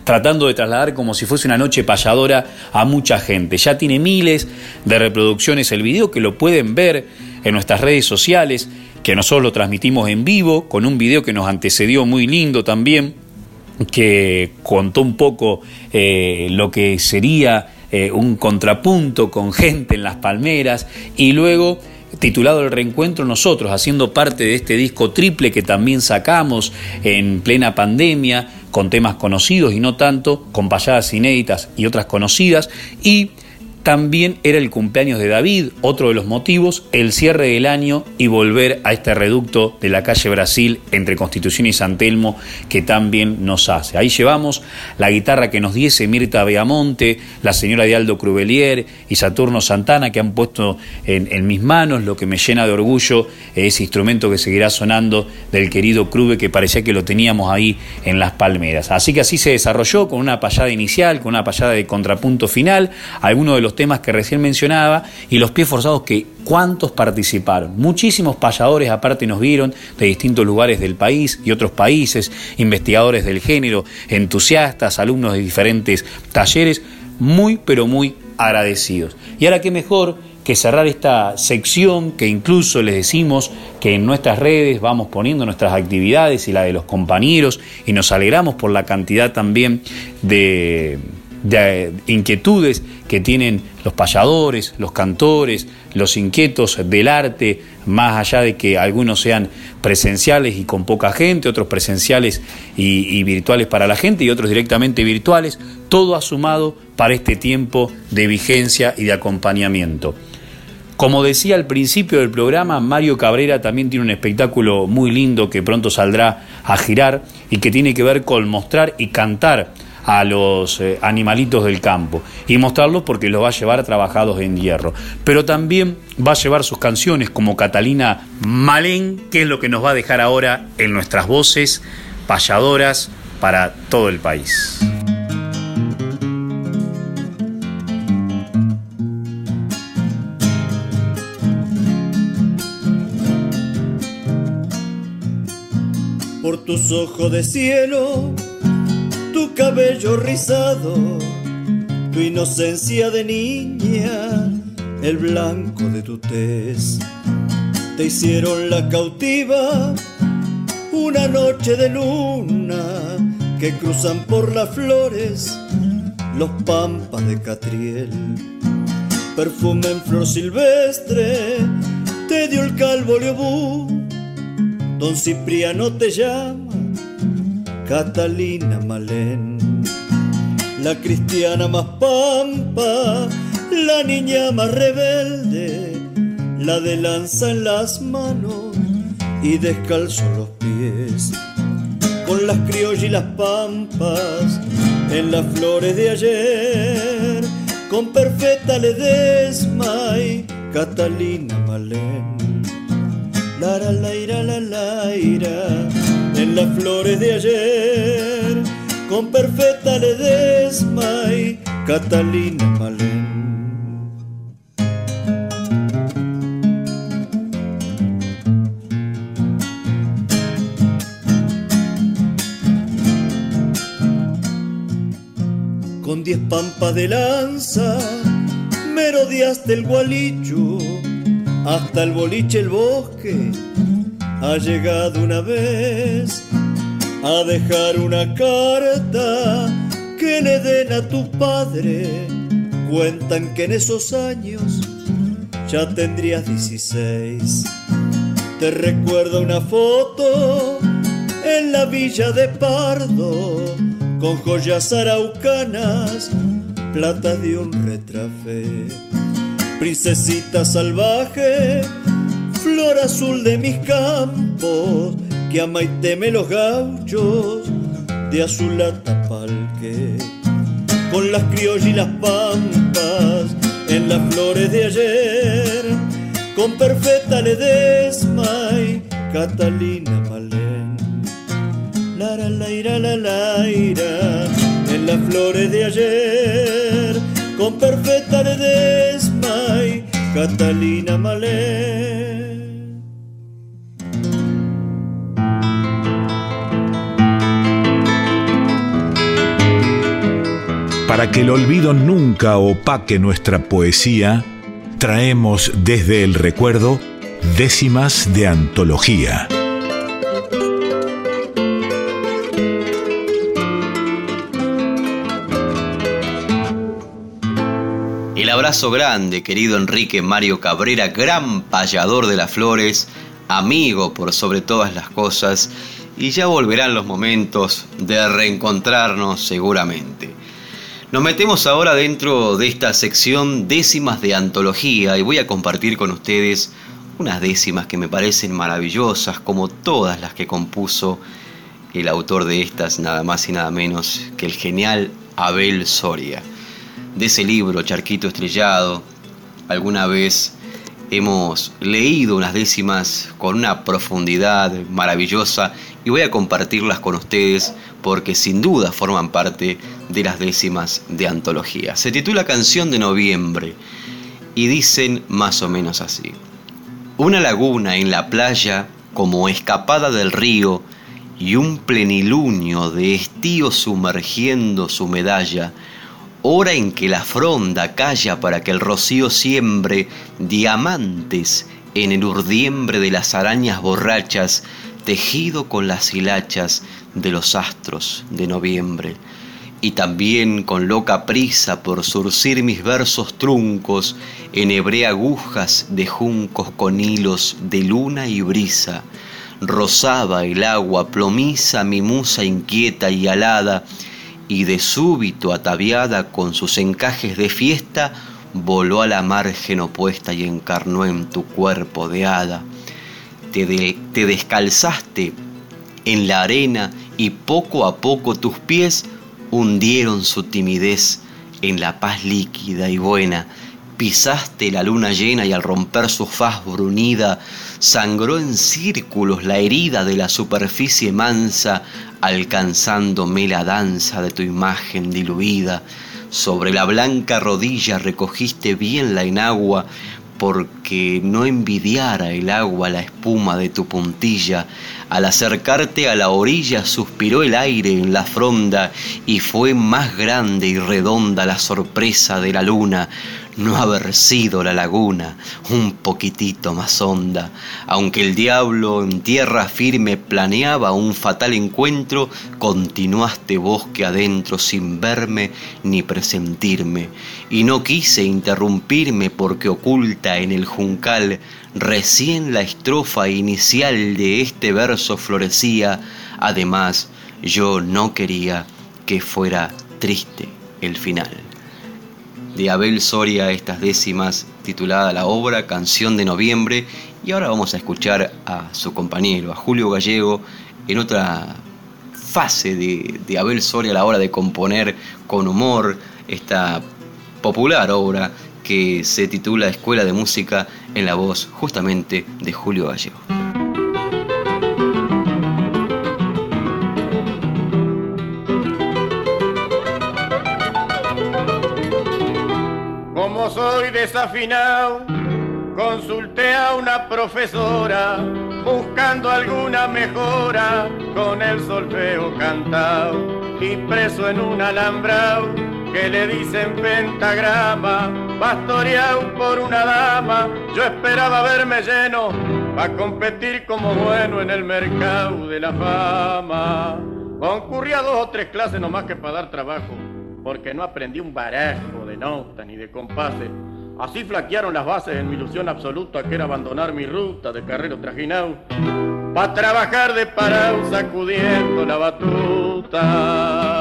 tratando de trasladar como si fuese una noche payadora a mucha gente. Ya tiene miles de reproducciones el video que lo pueden ver en nuestras redes sociales, que nosotros lo transmitimos en vivo, con un video que nos antecedió muy lindo también, que contó un poco eh, lo que sería eh, un contrapunto con gente en las palmeras y luego titulado El Reencuentro nosotros, haciendo parte de este disco triple que también sacamos en plena pandemia, con temas conocidos y no tanto, con payadas inéditas y otras conocidas, y también era el cumpleaños de David, otro de los motivos, el cierre del año y volver a este reducto de la calle Brasil entre Constitución y San Telmo que también nos hace. Ahí llevamos la guitarra que nos diese Mirta Beamonte, la señora de Aldo Crubelier y Saturno Santana que han puesto en, mis manos, lo que me llena de orgullo ese instrumento que seguirá sonando del querido Crube que parecía que lo teníamos ahí en las palmeras. Así que así se desarrolló con una payada inicial, con una payada de contrapunto final, algunos de los temas que recién mencionaba y los pies forzados que cuántos participaron. Muchísimos payadores aparte nos vieron de distintos lugares del país y otros países, investigadores del género, entusiastas, alumnos de diferentes talleres, muy pero muy agradecidos. Y ahora qué mejor que cerrar esta sección que incluso les decimos que en nuestras redes vamos poniendo nuestras actividades y la de los compañeros y nos alegramos por la cantidad también de de inquietudes que tienen los payadores, los cantores, los inquietos del arte, más allá de que algunos sean presenciales y con poca gente, otros presenciales y, virtuales para la gente y otros directamente virtuales, todo ha sumado para este tiempo de vigencia y de acompañamiento. Como decía al principio del programa, Mario Cabrera también tiene un espectáculo muy lindo que pronto saldrá a girar y que tiene que ver con mostrar y cantar a los eh, animalitos del campo y mostrarlos porque los va a llevar trabajados en hierro. Pero también va a llevar sus canciones como Catalina Malén, que es lo que nos va a dejar ahora en nuestras voces payadoras para todo el país. Por tus ojos de cielo tu cabello rizado, tu inocencia de niña, el blanco de tu tez. Te hicieron la cautiva una noche de luna que cruzan por las flores los pampas de Catriel. Perfume en flor silvestre te dio el calvo Leobú, don Cipriano te llama Catalina Malén, la cristiana más pampa, la niña más rebelde, la de lanza en las manos y descalzo los pies, con las criollas y las pampas en las flores de ayer, con perfecta ledesma y Catalina Malén. La la la la la ira en las flores de ayer, con perfecta ledesma y Catalina Malén. Con diez pampas de lanza, merodiaste el gualicho, hasta el boliche el bosque ha llegado una vez a dejar una carta que le den a tu padre. Cuentan que en esos años ya tendrías 16. Te recuerdo una foto en la villa de Pardo con joyas araucanas, plata de un retrafe. Princesita salvaje flor azul de mis campos, que ama y teme los gauchos de azul atapalque. Con las criollas y las pampas en las flores de ayer, con perfecta ledesma y Catalina Malén. La la la ira la en las flores de ayer, con perfecta ledesma y Catalina Malén. Para que el olvido nunca opaque nuestra poesía, traemos desde el recuerdo décimas de antología. El abrazo grande, querido Enrique Mario Cabrera, gran payador de las flores, amigo por sobre todas las cosas, y ya volverán los momentos de reencontrarnos seguramente. Nos metemos ahora dentro de esta sección décimas de antología y voy a compartir con ustedes unas décimas que me parecen maravillosas, como todas las que compuso el autor de estas, nada más y nada menos que el genial Abel Soria de ese libro, Charquito Estrellado. Alguna vez hemos leído unas décimas con una profundidad maravillosa y voy a compartirlas con ustedes porque sin duda forman parte de las décimas de antología. Se titula Canción de Noviembre y dicen más o menos así. Una laguna en la playa como escapada del río y un plenilunio de estío sumergiendo su medalla hora en que la fronda calla para que el rocío siembre diamantes en el urdiembre de las arañas borrachas, tejido con las hilachas de los astros de noviembre, y también con loca prisa por surcir mis versos truncos, enhebré agujas de juncos con hilos de luna y brisa, rozaba el agua plomiza mi musa inquieta y alada, y de súbito ataviada con sus encajes de fiesta, voló a la margen opuesta y encarnó en tu cuerpo de hada. Te, te descalzaste en la arena y poco a poco tus pies hundieron su timidez en la paz líquida y buena. Pisaste la luna llena y al romper su faz brunida, sangró en círculos la herida de la superficie mansa, alcanzándome la danza de tu imagen diluida. Sobre la blanca rodilla recogiste bien la enagua, porque no envidiara el agua la espuma de tu puntilla. Al acercarte a la orilla suspiró el aire en la fronda y fue más grande y redonda la sorpresa de la luna no haber sido la laguna un poquitito más honda. Aunque el diablo en tierra firme planeaba un fatal encuentro, continuaste bosque adentro sin verme ni presentirme. Y no quise interrumpirme porque oculta en el juncal recién la estrofa inicial de este verso florecía. Además, yo no quería que fuera triste el final de Abel Soria estas décimas titulada la obra Canción de Noviembre y ahora vamos a escuchar a su compañero, a Julio Gallego, en otra fase de, Abel Soria a la hora de componer con humor esta popular obra que se titula Escuela de Música en la voz justamente de Julio Gallego. Desafinado, consulté a una profesora buscando alguna mejora con el solfeo cantado y preso en un alambrado que le dicen pentagrama, pastoreado por una dama, yo esperaba verme lleno para competir como bueno en el mercado de la fama. Concurría dos o tres clases nomás que para dar trabajo porque no aprendí un barajo de notas ni de compases. Así flaquearon las bases en mi ilusión absoluta que era abandonar mi ruta de carrero trajinado para trabajar de parado sacudiendo la batuta.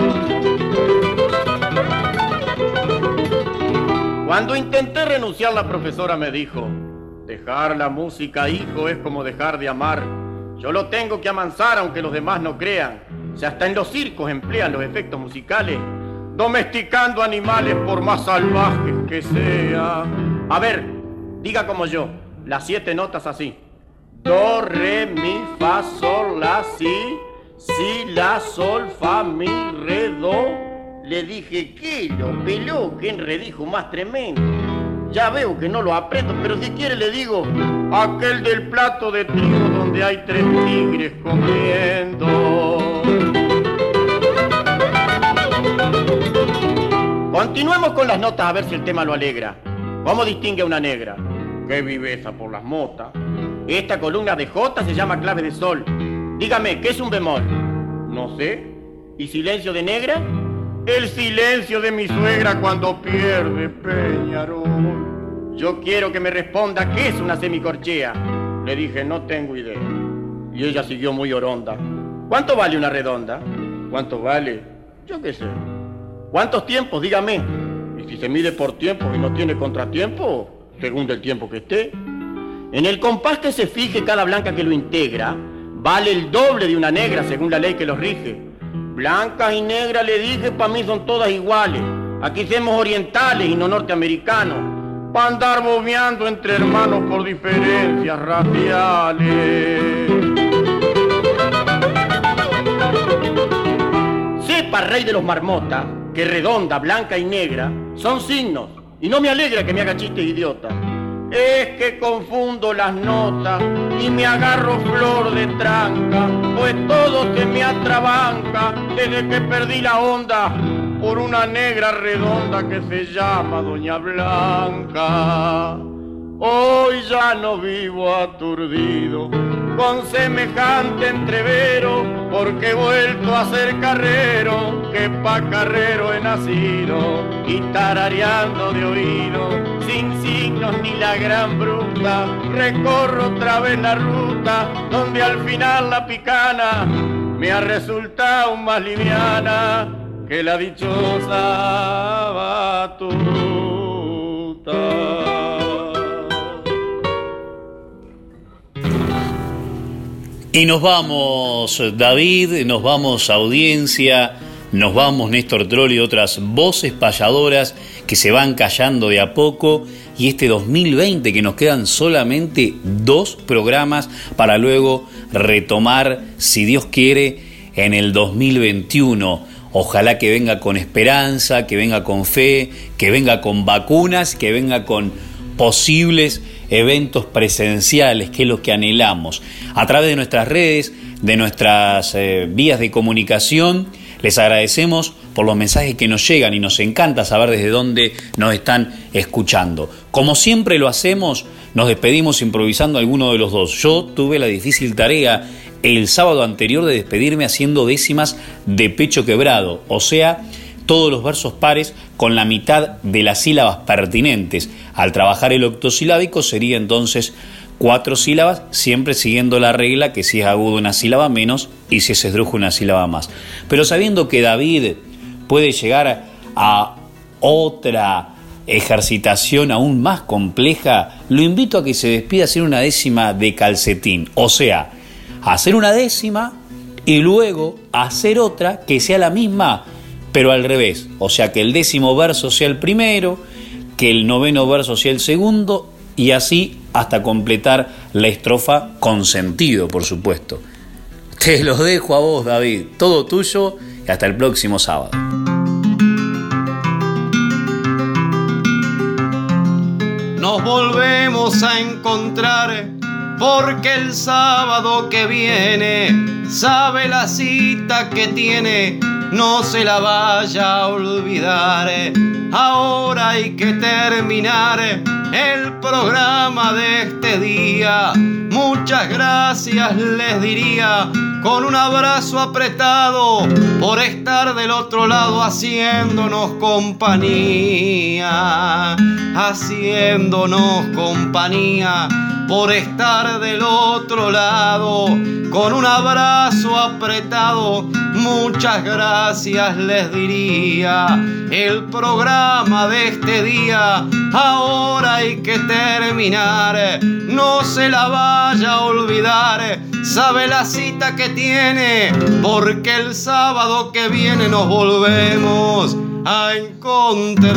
Cuando intenté renunciar la profesora me dijo, dejar la música hijo es como dejar de amar. Yo lo tengo que amansar aunque los demás no crean. Si hasta en los circos emplean los efectos musicales, domesticando animales por más salvajes que sean. A ver, diga como yo, las siete notas así. Do, re, mi, fa, sol, la, si, si, la, sol, fa, mi, re, do. Le dije, ¿qué lo peló? ¿Qué enredijo más tremendo? Ya veo que no lo aprendo, pero si quiere le digo, aquel del plato de trigo donde hay tres tigres comiendo. Continuemos con las notas a ver si el tema lo alegra. ¿Cómo distingue a una negra? Qué viveza por las motas. Esta columna de J se llama clave de sol. Dígame, ¿qué es un bemol? No sé. ¿Y silencio de negra? el silencio de mi suegra cuando pierde Peñarol. Yo quiero que me responda qué es una semicorchea. Le dije, no tengo idea. Y ella siguió muy oronda. ¿Cuánto vale una redonda? ¿Cuánto vale? Yo qué sé. ¿Cuántos tiempos? Dígame. Y si se mide por tiempo y no tiene contratiempo, según el tiempo que esté. En el compás que se fije cada blanca que lo integra, vale el doble de una negra según la ley que los rige. Blancas y negras le dije, para mí son todas iguales. Aquí somos orientales y no norteamericanos. Para andar bobeando entre hermanos por diferencias raciales. Sepa, rey de los marmotas, que redonda, blanca y negra son signos. Y no me alegra que me haga chistes idiota. Es que confundo las notas y me agarro flor de tranca, pues todo se me atrabanca desde que perdí la onda por una negra redonda que se llama Doña Blanca. Hoy ya no vivo aturdido con semejante entrevero, porque he vuelto a ser carrero, que pa' carrero he nacido, y tarareando de oído, sin signos ni la gran bruta, recorro otra vez la ruta, donde al final la picana me ha resultado más liviana que la dichosa batuta. Y nos vamos, David, nos vamos, audiencia, nos vamos, Néstor Troll y otras voces payadoras que se van callando de a poco. Y este 2020 que nos quedan solamente dos programas para luego retomar, si Dios quiere, en el 2021. Ojalá que venga con esperanza, que venga con fe, que venga con vacunas, que venga con posibles eventos presenciales, que es lo que anhelamos. A través de nuestras redes, de nuestras eh, vías de comunicación, les agradecemos por los mensajes que nos llegan y nos encanta saber desde dónde nos están escuchando. Como siempre lo hacemos, nos despedimos improvisando alguno de los dos. Yo tuve la difícil tarea el sábado anterior de despedirme haciendo décimas de pecho quebrado, o sea, todos los versos pares con la mitad de las sílabas pertinentes. Al trabajar el octosilábico sería entonces cuatro sílabas, siempre siguiendo la regla que si es agudo una sílaba menos y si es esdrújulo una sílaba más. Pero sabiendo que David puede llegar a otra ejercitación aún más compleja, lo invito a que se despida hacer una décima de calcetín, o sea, hacer una décima y luego hacer otra que sea la misma pero al revés, o sea que el décimo verso sea el primero, que el noveno verso sea el segundo, y así hasta completar la estrofa con sentido, por supuesto. Te lo dejo a vos, David, todo tuyo, y hasta el próximo sábado. Nos volvemos a encontrar porque el sábado que viene sabe la cita que tiene no se la vaya a olvidar. Ahora hay que terminar el programa de este día. Muchas gracias les diría con un abrazo apretado por estar del otro lado haciéndonos compañía, haciéndonos compañía por estar del otro lado con un abrazo apretado. Muchas gracias les diría. El programa de este día ahora hay que terminar. No se la vaya a olvidar. Sabe la cita que tiene porque el sábado que viene nos volvemos a encontrar.